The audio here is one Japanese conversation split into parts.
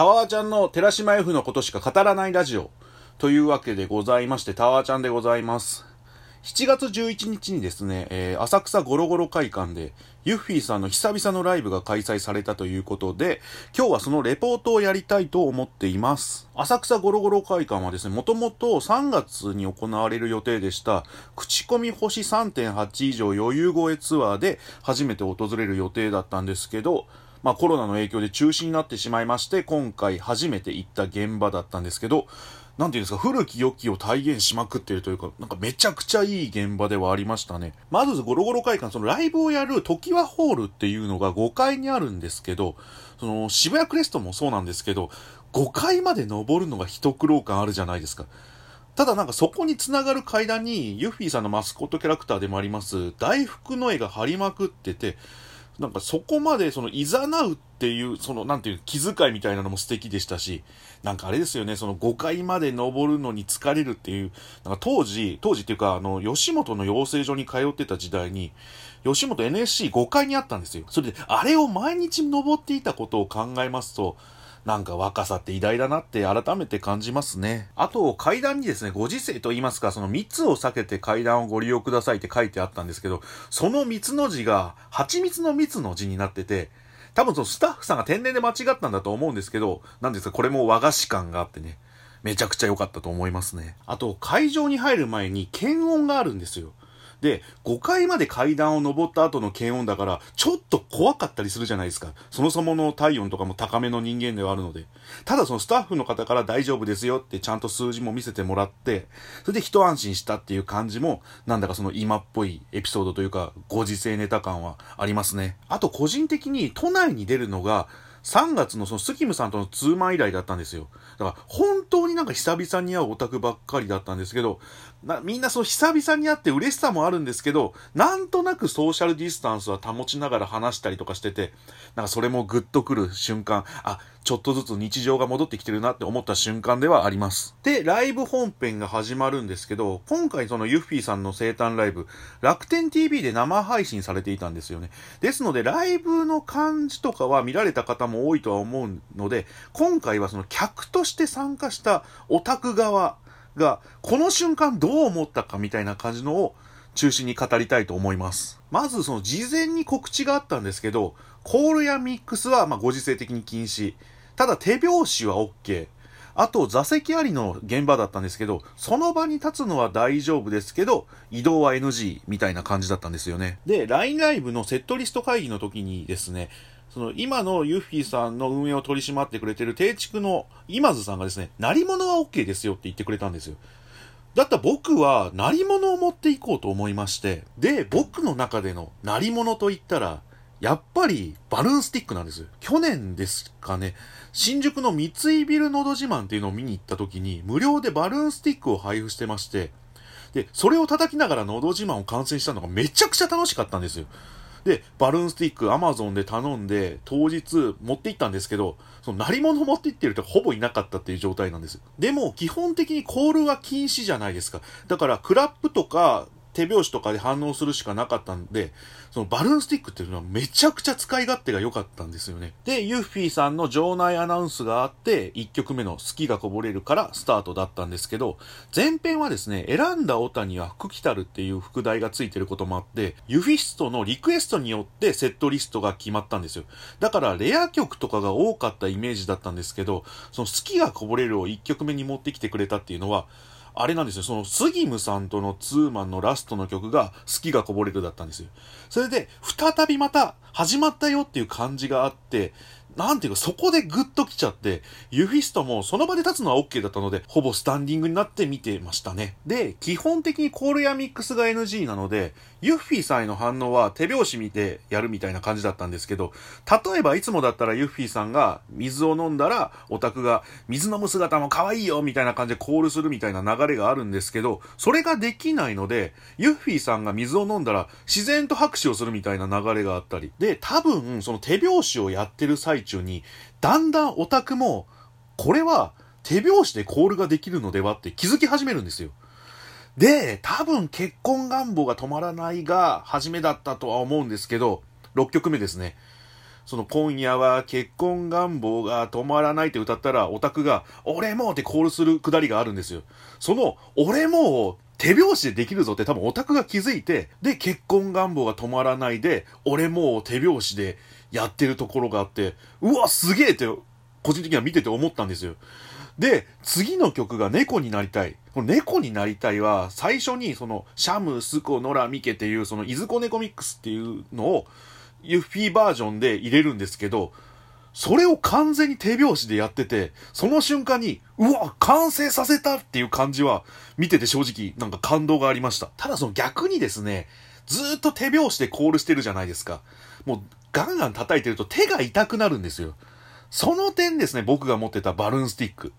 タワーちゃんの寺島 F のことしか語らないラジオというわけでございまして、タワーちゃんでございます。7月11日にですね、えー、浅草ゴロゴロ会館で、ユッフィーさんの久々のライブが開催されたということで、今日はそのレポートをやりたいと思っています。浅草ゴロゴロ会館はですね、もともと3月に行われる予定でした、口コミ星3.8以上余裕超えツアーで初めて訪れる予定だったんですけど、まあコロナの影響で中止になってしまいまして、今回初めて行った現場だったんですけど、なんていうんですか、古き良きを体現しまくってるというか、なんかめちゃくちゃいい現場ではありましたね。まずゴロゴロ会館、そのライブをやる時はホールっていうのが5階にあるんですけど、その渋谷クレストもそうなんですけど、5階まで登るのが一苦労感あるじゃないですか。ただなんかそこにつながる階段にユッフィーさんのマスコットキャラクターでもあります大福の絵が張りまくってて、なんかそこまでその誘うっていう、そのなんていう気遣いみたいなのも素敵でしたし、なんかあれですよね、その5階まで登るのに疲れるっていう、なんか当時、当時っていうか、あの、吉本の養成所に通ってた時代に、吉本 NSC5 階にあったんですよ。それで、あれを毎日登っていたことを考えますと、なんか若さって偉大だなって改めて感じますね。あと、階段にですね、ご時世と言いますか、その密を避けて階段をご利用くださいって書いてあったんですけど、その蜜の字が、蜂蜜の蜜の字になってて、多分そのスタッフさんが天然で間違ったんだと思うんですけど、なんですか、これも和菓子感があってね、めちゃくちゃ良かったと思いますね。あと、会場に入る前に検温があるんですよ。で、5階まで階段を登った後の検温だから、ちょっと怖かったりするじゃないですか。そもそもの体温とかも高めの人間ではあるので。ただそのスタッフの方から大丈夫ですよってちゃんと数字も見せてもらって、それで一安心したっていう感じも、なんだかその今っぽいエピソードというか、ご時世ネタ感はありますね。あと個人的に都内に出るのが、3月のそのスキムさんとのツーマン以来だったんですよ。だから本当になんか久々に会うオタクばっかりだったんですけど、なみんなその久々に会って嬉しさもあるんですけど、なんとなくソーシャルディスタンスは保ちながら話したりとかしてて、なんかそれもグッとくる瞬間、あ、ちょっとずつ日常が戻ってきてるなって思った瞬間ではあります。で、ライブ本編が始まるんですけど、今回そのユッフィーさんの生誕ライブ、楽天 TV で生配信されていたんですよね。ですので、ライブの感じとかは見られた方も多いとは思うので、今回はその客として参加したオタク側、が、この瞬間どう思ったかみたいな感じのを中心に語りたいと思います。まずその事前に告知があったんですけど、コールやミックスはまご時世的に禁止。ただ手拍子は OK。あと座席ありの現場だったんですけど、その場に立つのは大丈夫ですけど、移動は NG みたいな感じだったんですよね。で、LINE ライブのセットリスト会議の時にですね、その今のユッフィーさんの運営を取り締まってくれてる定畜の今津さんがですね、鳴り物は OK ですよって言ってくれたんですよ。だったら僕は鳴り物を持っていこうと思いまして、で、僕の中での鳴り物と言ったら、やっぱりバルーンスティックなんです。去年ですかね、新宿の三井ビルのど自慢っていうのを見に行った時に、無料でバルーンスティックを配布してまして、で、それを叩きながらのど自慢を観戦したのがめちゃくちゃ楽しかったんですよ。で、バルーンスティック、アマゾンで頼んで、当日持って行ったんですけど、その、鳴り物持って行ってる人ほぼいなかったっていう状態なんです。でも、基本的にコールは禁止じゃないですか。だから、クラップとか、手拍子とかで反応するしかなかったんで、そのバルーンスティックっていうのはめちゃくちゃ使い勝手が良かったんですよね。で、ユッフィーさんの場内アナウンスがあって、1曲目の好きがこぼれるからスタートだったんですけど、前編はですね、選んだオタには福来たるっていう副題がついてることもあって、ユフィストのリクエストによってセットリストが決まったんですよ。だからレア曲とかが多かったイメージだったんですけど、その好きがこぼれるを1曲目に持ってきてくれたっていうのは、あれなんですよ、そのスギムさんとのツーマンのラストの曲が好きがこぼれるだったんですよ。それで、再びまた始まったよっていう感じがあって、なんていうか、そこでグッと来ちゃって、ユフィストもその場で立つのは OK だったので、ほぼスタンディングになって見てましたね。で、基本的にコールやミックスが NG なので、ユッフィーさんへの反応は手拍子見てやるみたいな感じだったんですけど、例えばいつもだったらユッフィーさんが水を飲んだら、オタクが水飲む姿も可愛いよみたいな感じでコールするみたいな流れがあるんですけど、それができないので、ユッフィーさんが水を飲んだら自然と拍手をするみたいな流れがあったり、で、多分その手拍子をやってる最中に、だんだんオタクも、これは手拍子でコールができるのではって気づき始めるんですよ。で、多分結婚願望が止まらないが初めだったとは思うんですけど、6曲目ですね。その今夜は結婚願望が止まらないって歌ったら、オタクが、俺もってコールするくだりがあるんですよ。その、俺も手拍子でできるぞって多分オタクが気づいて、で、結婚願望が止まらないで、俺も手拍子でやってるところがあって、うわ、すげえって、個人的には見てて思ったんですよ。で、次の曲が猫になりたい。この猫になりたいは、最初にその、シャム、スコ、ノラ、ミケっていう、その、いずこ猫ミックスっていうのを、ユッフィーバージョンで入れるんですけど、それを完全に手拍子でやってて、その瞬間に、うわ、完成させたっていう感じは、見てて正直、なんか感動がありました。ただその逆にですね、ずっと手拍子でコールしてるじゃないですか。もう、ガンガン叩いてると手が痛くなるんですよ。その点ですね、僕が持ってたバルーンスティック。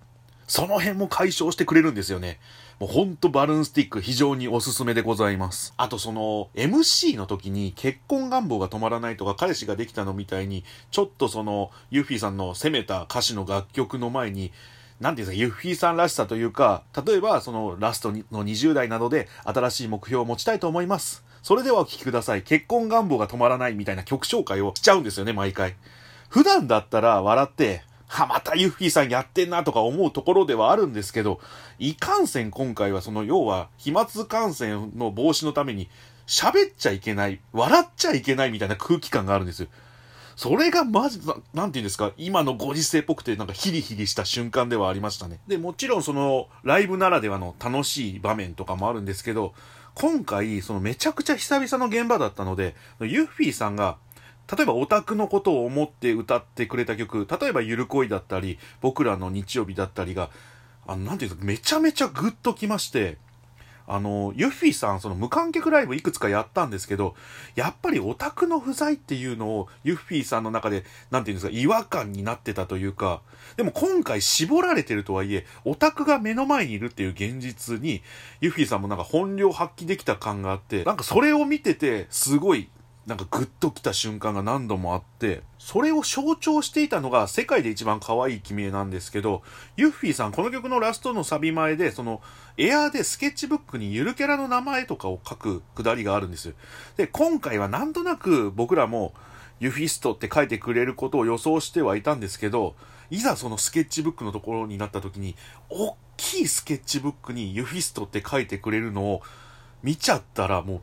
その辺も解消してくれるんですよね。もうほんとバルーンスティック非常におすすめでございます。あとその MC の時に結婚願望が止まらないとか彼氏ができたのみたいにちょっとそのユッフィーさんの攻めた歌詞の楽曲の前になんていうんですか、ユッフィーさんらしさというか、例えばそのラストの20代などで新しい目標を持ちたいと思います。それではお聴きください。結婚願望が止まらないみたいな曲紹介をしちゃうんですよね、毎回。普段だったら笑って、は、またユッフィーさんやってんなとか思うところではあるんですけど、いかんせん今回はその要は飛沫感染の防止のために喋っちゃいけない、笑っちゃいけないみたいな空気感があるんですよ。それがマジ、ななんて言うんですか、今のご時世っぽくてなんかヒリヒリした瞬間ではありましたね。で、もちろんそのライブならではの楽しい場面とかもあるんですけど、今回そのめちゃくちゃ久々の現場だったので、ユッフィーさんが例えばオタクのことを思って歌ってくれた曲、例えばゆる恋だったり、僕らの日曜日だったりが、あの、なんていうか、めちゃめちゃグッときまして、あの、ユッフィーさん、その無観客ライブいくつかやったんですけど、やっぱりオタクの不在っていうのを、ユッフィーさんの中で、なんていうんですか、違和感になってたというか、でも今回絞られてるとはいえ、オタクが目の前にいるっていう現実に、ユッフィーさんもなんか本領発揮できた感があって、なんかそれを見てて、すごいなんかグッときた瞬間が何度もあって、それを象徴していたのが世界で一番可愛い君へなんですけど、ユッフィーさんこの曲のラストのサビ前で、そのエアーでスケッチブックにゆるキャラの名前とかを書くくだりがあるんですよ。で、今回はなんとなく僕らもユフィストって書いてくれることを予想してはいたんですけど、いざそのスケッチブックのところになった時に、大きいスケッチブックにユフィストって書いてくれるのを見ちゃったらもう、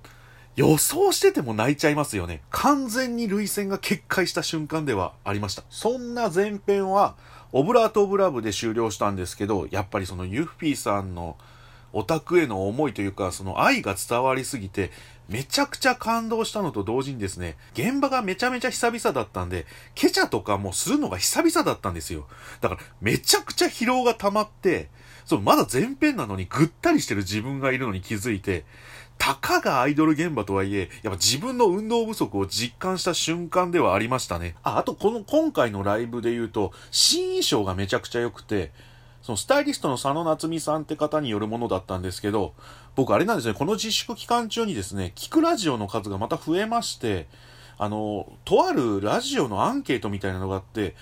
予想してても泣いちゃいますよね。完全に涙腺が決壊した瞬間ではありました。そんな前編は、オブラート・オブ・ラブで終了したんですけど、やっぱりそのユッフィーさんのオタクへの思いというか、その愛が伝わりすぎて、めちゃくちゃ感動したのと同時にですね、現場がめちゃめちゃ久々だったんで、ケチャとかもするのが久々だったんですよ。だから、めちゃくちゃ疲労が溜まって、そう、まだ前編なのにぐったりしてる自分がいるのに気づいて、たかがアイドル現場とはいえ、やっぱ自分の運動不足を実感した瞬間ではありましたね。あ、あとこの今回のライブで言うと、新衣装がめちゃくちゃ良くて、そのスタイリストの佐野夏美さんって方によるものだったんですけど、僕あれなんですね、この自粛期間中にですね、聞くラジオの数がまた増えまして、あの、とあるラジオのアンケートみたいなのがあって、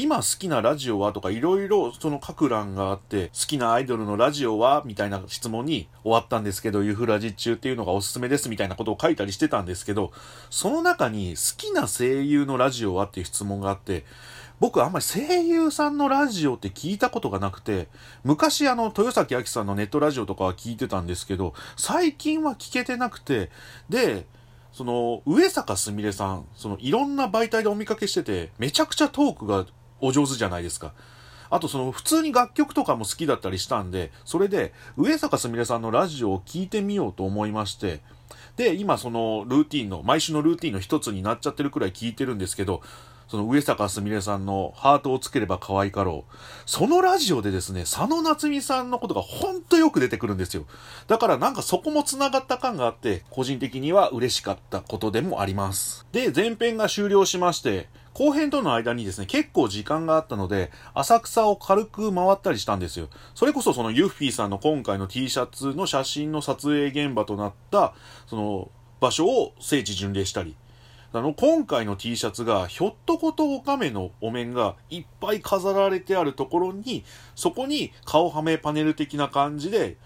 今好きなラジオはとかいろいろその各欄があって、好きなアイドルのラジオはみたいな質問に終わったんですけど、ユフラジ中っていうのがおすすめですみたいなことを書いたりしてたんですけど、その中に好きな声優のラジオはっていう質問があって、僕あんまり声優さんのラジオって聞いたことがなくて、昔あの、豊崎明さんのネットラジオとかは聞いてたんですけど、最近は聞けてなくて、で、その、上坂すみれさん、その、いろんな媒体でお見かけしてて、めちゃくちゃトークがお上手じゃないですか。あとその普通に楽曲とかも好きだったりしたんで、それで上坂すみれさんのラジオを聴いてみようと思いまして、で、今そのルーティンの、毎週のルーティンの一つになっちゃってるくらい聞いてるんですけど、その上坂すみれさんのハートをつければ可愛かろう。そのラジオでですね、佐野夏美さんのことがほんとよく出てくるんですよ。だからなんかそこも繋がった感があって、個人的には嬉しかったことでもあります。で、前編が終了しまして、後編との間にですね、結構時間があったので、浅草を軽く回ったりしたんですよ。それこそそのユッフィーさんの今回の T シャツの写真の撮影現場となった、その場所を聖地巡礼したり、あの、今回の T シャツが、ひょっとことオカメのお面がいっぱい飾られてあるところに、そこに顔はめパネル的な感じで、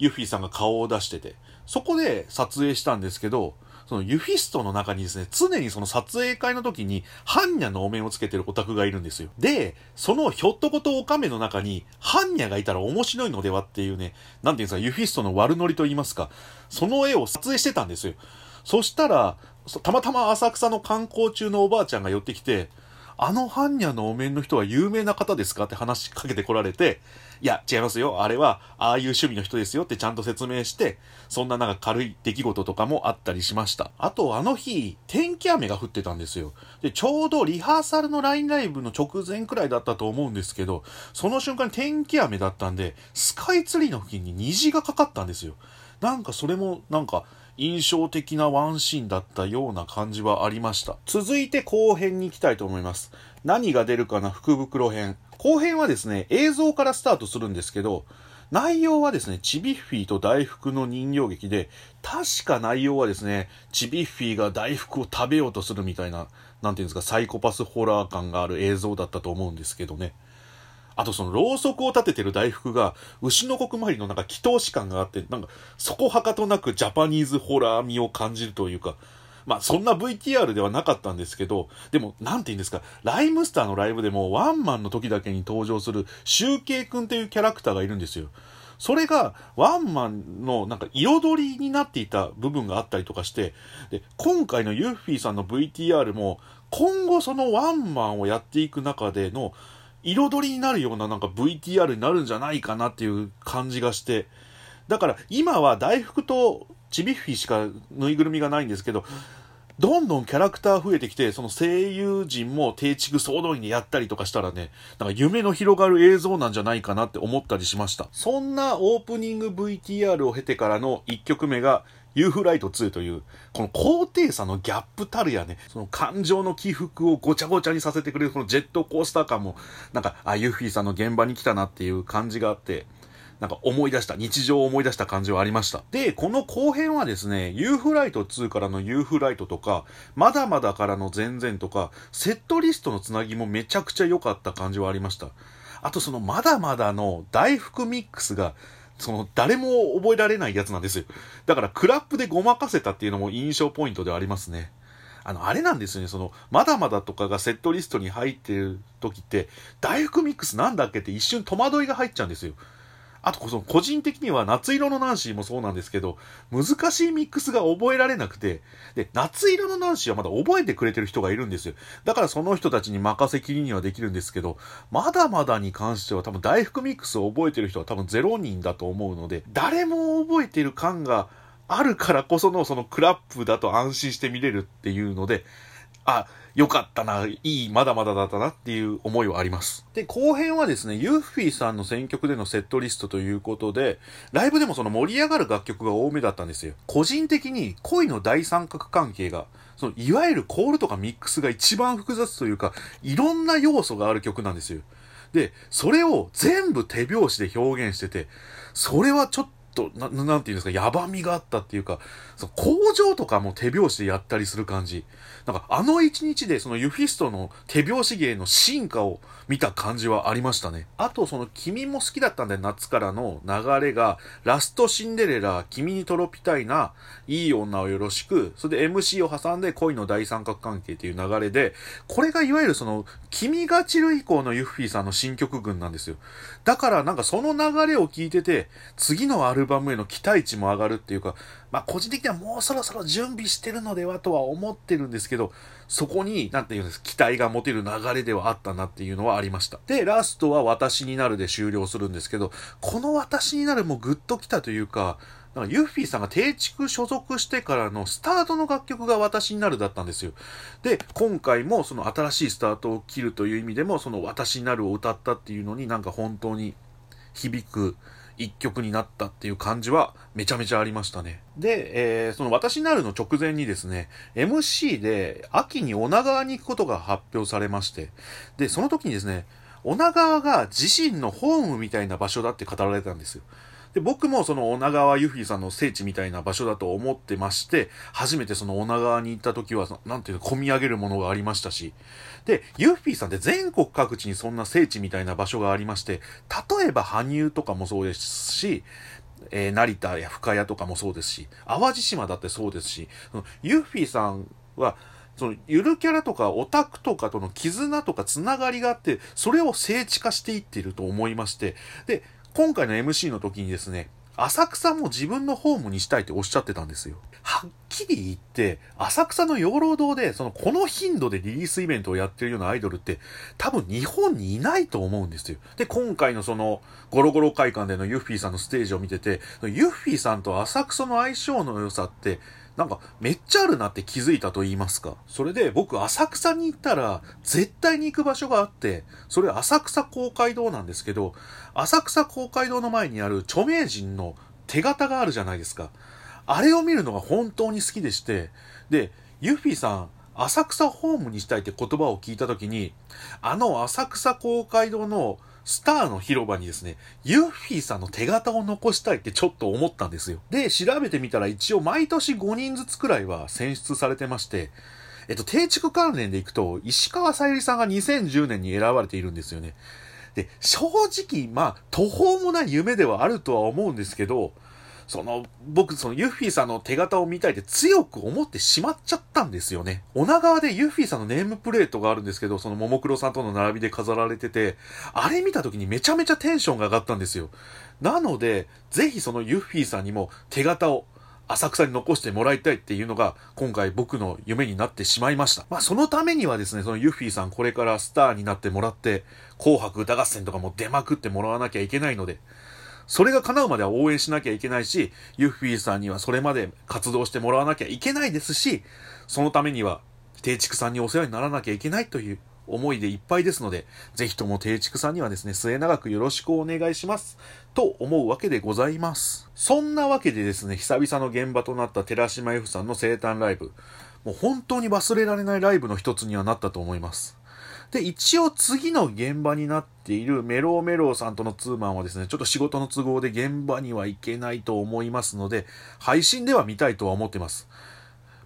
ユッフィーさんが顔を出してて、そこで撮影したんですけど、そのユフィストの中にですね、常にその撮影会の時に、般若のお面をつけてるオタクがいるんですよ。で、そのひょっとことオカメの中に、般若がいたら面白いのではっていうね、なんていうんですか、ユフィストの悪ノリと言いますか、その絵を撮影してたんですよ。そしたら、たまたま浅草の観光中のおばあちゃんが寄ってきて、あの般若のお面の人は有名な方ですかって話しかけてこられて、いや、違いますよ。あれは、ああいう趣味の人ですよってちゃんと説明して、そんななんか軽い出来事とかもあったりしました。あと、あの日、天気雨が降ってたんですよ。で、ちょうどリハーサルの LINE ライブの直前くらいだったと思うんですけど、その瞬間に天気雨だったんで、スカイツリーの付近に虹がかかったんですよ。なんかそれも、なんか、印象的なワンシーンだったような感じはありました。続いて後編に行きたいと思います。何が出るかな？福袋編。後編はですね、映像からスタートするんですけど、内容はですね、チビッフィーと大福の人形劇で、確か内容はですね、チビッフィーが大福を食べようとするみたいな、なんていうんですか、サイコパスホラー感がある映像だったと思うんですけどね。あとそのろうそくを立ててる大福が、牛の国参りのなんか祈祷師感があって、なんか、そこはかとなくジャパニーズホラー味を感じるというか、まあそんな VTR ではなかったんですけど、でも、なんて言うんですか、ライムスターのライブでもワンマンの時だけに登場するシュウケイ君っていうキャラクターがいるんですよ。それがワンマンのなんか彩りになっていた部分があったりとかして、で、今回のユッフィーさんの VTR も、今後そのワンマンをやっていく中での、彩りになるようななんか VTR になるんじゃないかなっていう感じがして、だから今は大福とちびっフィーしかぬいぐるみがないんですけど、どんどんキャラクター増えてきて、その声優陣も定畜総動員でやったりとかしたらね、なんか夢の広がる映像なんじゃないかなって思ったりしました。そんなオープニング VTR を経てからの1曲目が、ユーフライト2という、この高低差のギャップたるやね、その感情の起伏をごちゃごちゃにさせてくれるこのジェットコースター感も、なんか、あ、ユーフィーさんの現場に来たなっていう感じがあって、なんか思い出した、日常を思い出した感じはありました。で、この後編はですね、ユーフライト2からのユーフライトとか、まだまだからの全然とか、セットリストのつなぎもめちゃくちゃ良かった感じはありました。あとそのまだまだの大福ミックスが、その誰も覚えられないやつなんですよ。だからクラップでごまかせたっていうのも印象ポイントではありますね。あの、あれなんですよね、その、まだまだとかがセットリストに入ってる時って、大福ミックスなんだっけって一瞬戸惑いが入っちゃうんですよ。あと、そ個人的には夏色のナンシーもそうなんですけど、難しいミックスが覚えられなくて、で、夏色のナンシーはまだ覚えてくれてる人がいるんですよ。だからその人たちに任せきりにはできるんですけど、まだまだに関しては多分大福ミックスを覚えてる人は多分0人だと思うので、誰も覚えてる感があるからこそのそのクラップだと安心して見れるっていうので、あ、よかったな、いい、まだまだだったなっていう思いはあります。で、後編はですね、ユッフィーさんの選曲でのセットリストということで、ライブでもその盛り上がる楽曲が多めだったんですよ。個人的に恋の大三角関係が、その、いわゆるコールとかミックスが一番複雑というか、いろんな要素がある曲なんですよ。で、それを全部手拍子で表現してて、それはちょっと、な、なんていうんですか、やばみがあったっていうか、その工場とかも手拍子でやったりする感じ。なんか、あの一日でそのユフィストの手拍子芸の進化を見た感じはありましたね。あと、その、君も好きだったんだよ、夏からの流れが、ラストシンデレラ、君にとろぴたいな、いい女をよろしく、それで MC を挟んで恋の大三角関係っていう流れで、これがいわゆるその、君が散る以降のユッフィーさんの新曲群なんですよ。だからなんかその流れを聞いてて、次のアルバムへの期待値も上がるっていうか、まあ個人的にはもうそろそろ準備してるのではとは思ってるんですけど、そこに、なんていうんです、期待が持てる流れではあったなっていうのはありました。で、ラストは私になるで終了するんですけど、この私になるもグッときたというか、なんかユッフィーさんが定畜所属してからのスタートの楽曲が私になるだったんですよ。で、今回もその新しいスタートを切るという意味でも、その私になるを歌ったっていうのになんか本当に響く一曲になったっていう感じはめちゃめちゃありましたね。で、えー、その私なるの直前にですね、MC で秋に女川に行くことが発表されまして、で、その時にですね、女川が自身のホームみたいな場所だって語られたんですよ。で、僕もその女川ユフィさんの聖地みたいな場所だと思ってまして、初めてその女川に行った時は、なんていうの、込み上げるものがありましたし、で、ユフィさんって全国各地にそんな聖地みたいな場所がありまして、例えば羽生とかもそうですし、えー、成田や深谷とかもそうですし、淡路島だってそうですし、ユッフィーさんは、そのゆるキャラとかオタクとかとの絆とかつながりがあって、それを聖地化していっていると思いまして、で、今回の MC の時にですね、浅草も自分のホームにしたいっておっしゃってたんですよ。はっきり言って、浅草の養老堂で、その、この頻度でリリースイベントをやってるようなアイドルって、多分日本にいないと思うんですよ。で、今回のその、ゴロゴロ会館でのユッフィーさんのステージを見てて、ユッフィーさんと浅草の相性の良さって、なんかめっちゃあるなって気づいたと言いますか。それで僕浅草に行ったら絶対に行く場所があって、それ浅草公会堂なんですけど、浅草公会堂の前にある著名人の手形があるじゃないですか。あれを見るのが本当に好きでして、で、ユッフィーさん、浅草ホームにしたいって言葉を聞いたときに、あの浅草公会堂のスターの広場にですね、ユッフィーさんの手形を残したいってちょっと思ったんですよ。で、調べてみたら一応毎年5人ずつくらいは選出されてまして、えっと、定畜関連でいくと、石川さゆりさんが2010年に選ばれているんですよね。で、正直、まあ、途方もない夢ではあるとは思うんですけど、その、僕、そのユッフィーさんの手形を見たいって強く思ってしまっちゃったんですよね。女川でユッフィーさんのネームプレートがあるんですけど、そのももクロさんとの並びで飾られてて、あれ見た時にめちゃめちゃテンションが上がったんですよ。なので、ぜひそのユッフィーさんにも手形を浅草に残してもらいたいっていうのが今回僕の夢になってしまいました。まあそのためにはですね、そのユッフィーさんこれからスターになってもらって、紅白歌合戦とかも出まくってもらわなきゃいけないので、それが叶うまでは応援しなきゃいけないし、ユッフィーさんにはそれまで活動してもらわなきゃいけないですし、そのためには、定畜さんにお世話にならなきゃいけないという思いでいっぱいですので、ぜひとも定畜さんにはですね、末永くよろしくお願いします。と思うわけでございます。そんなわけでですね、久々の現場となった寺島 F さんの生誕ライブ、もう本当に忘れられないライブの一つにはなったと思います。で、一応次の現場になっているメローメローさんとのツーマンはですね、ちょっと仕事の都合で現場には行けないと思いますので、配信では見たいとは思ってます。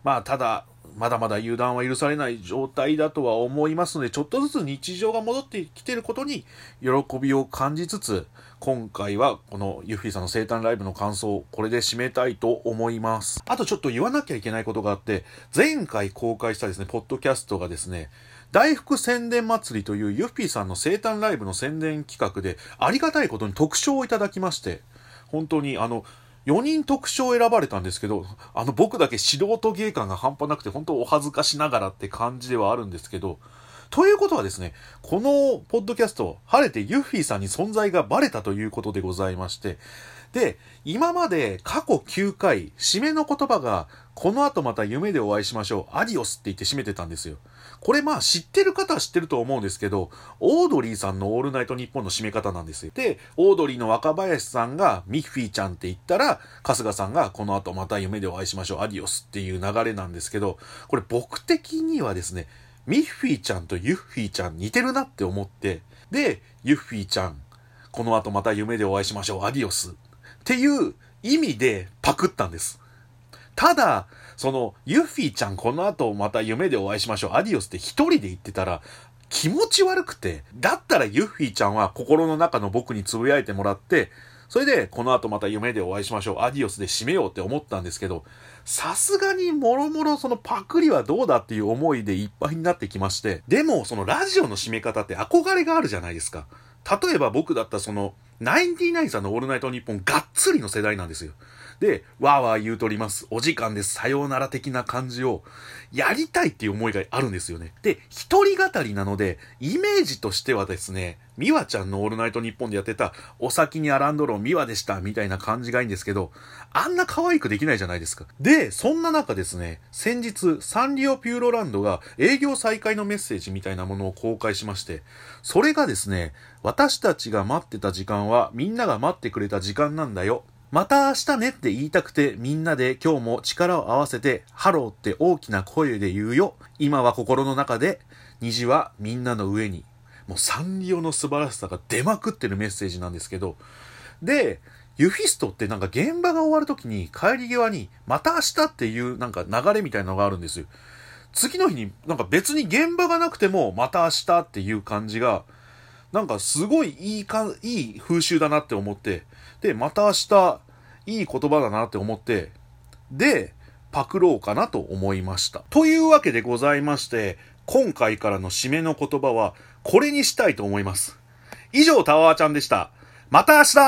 まあ、ただ、まだまだ油断は許されない状態だとは思いますので、ちょっとずつ日常が戻ってきていることに喜びを感じつつ、今回はこのユッフィーさんの生誕ライブの感想をこれで締めたいと思います。あとちょっと言わなきゃいけないことがあって、前回公開したですね、ポッドキャストがですね、大福宣伝祭りというユッフィーさんの生誕ライブの宣伝企画で、ありがたいことに特賞をいただきまして、本当にあの、4人特賞選ばれたんですけど、あの僕だけ素人芸感が半端なくて、本当お恥ずかしながらって感じではあるんですけど、ということはですね、このポッドキャスト、晴れてユッフィーさんに存在がバレたということでございまして、で、今まで過去9回、締めの言葉が、この後また夢でお会いしましょう、アディオスって言って締めてたんですよ。これまあ知ってる方は知ってると思うんですけど、オードリーさんのオールナイトニッポンの締め方なんですよ。で、オードリーの若林さんがミッフィーちゃんって言ったら、春日さんがこの後また夢でお会いしましょう、アディオスっていう流れなんですけど、これ僕的にはですね、ミッフィーちゃんとユッフィーちゃん似てるなって思って、で、ユッフィーちゃん、この後また夢でお会いしましょう、アディオスっていう意味でパクったんです。ただ、その、ユッフィーちゃんこの後また夢でお会いしましょう、アディオスって一人で言ってたら、気持ち悪くて、だったらユッフィーちゃんは心の中の僕に呟いてもらって、それで、この後また夢でお会いしましょう、アディオスで締めようって思ったんですけど、さすがにもろもろそのパクリはどうだっていう思いでいっぱいになってきまして、でもそのラジオの締め方って憧れがあるじゃないですか。例えば僕だったらその、ナインティナインさんのオールナイトニッポンがっつりの世代なんですよ。で、わーわー言うとります。お時間です。さようなら的な感じをやりたいっていう思いがあるんですよね。で、一人語りなので、イメージとしてはですね、ミワちゃんのオールナイトニッポンでやってた、お先にアランドロンミワでした、みたいな感じがいいんですけど、あんな可愛くできないじゃないですか。で、そんな中ですね、先日、サンリオピューロランドが営業再開のメッセージみたいなものを公開しまして、それがですね、私たちが待ってた時間はみんなが待ってくれた時間なんだよ。また明日ねって言いたくてみんなで今日も力を合わせてハローって大きな声で言うよ。今は心の中で虹はみんなの上に。もうサンリオの素晴らしさが出まくってるメッセージなんですけど。で、ユフィストってなんか現場が終わる時に帰り際にまた明日っていうなんか流れみたいなのがあるんですよ。次の日になんか別に現場がなくてもまた明日っていう感じがなんかすごいいいか、いい風習だなって思って、で、また明日、いい言葉だなって思って、で、パクろうかなと思いました。というわけでございまして、今回からの締めの言葉は、これにしたいと思います。以上、タワーちゃんでした。また明日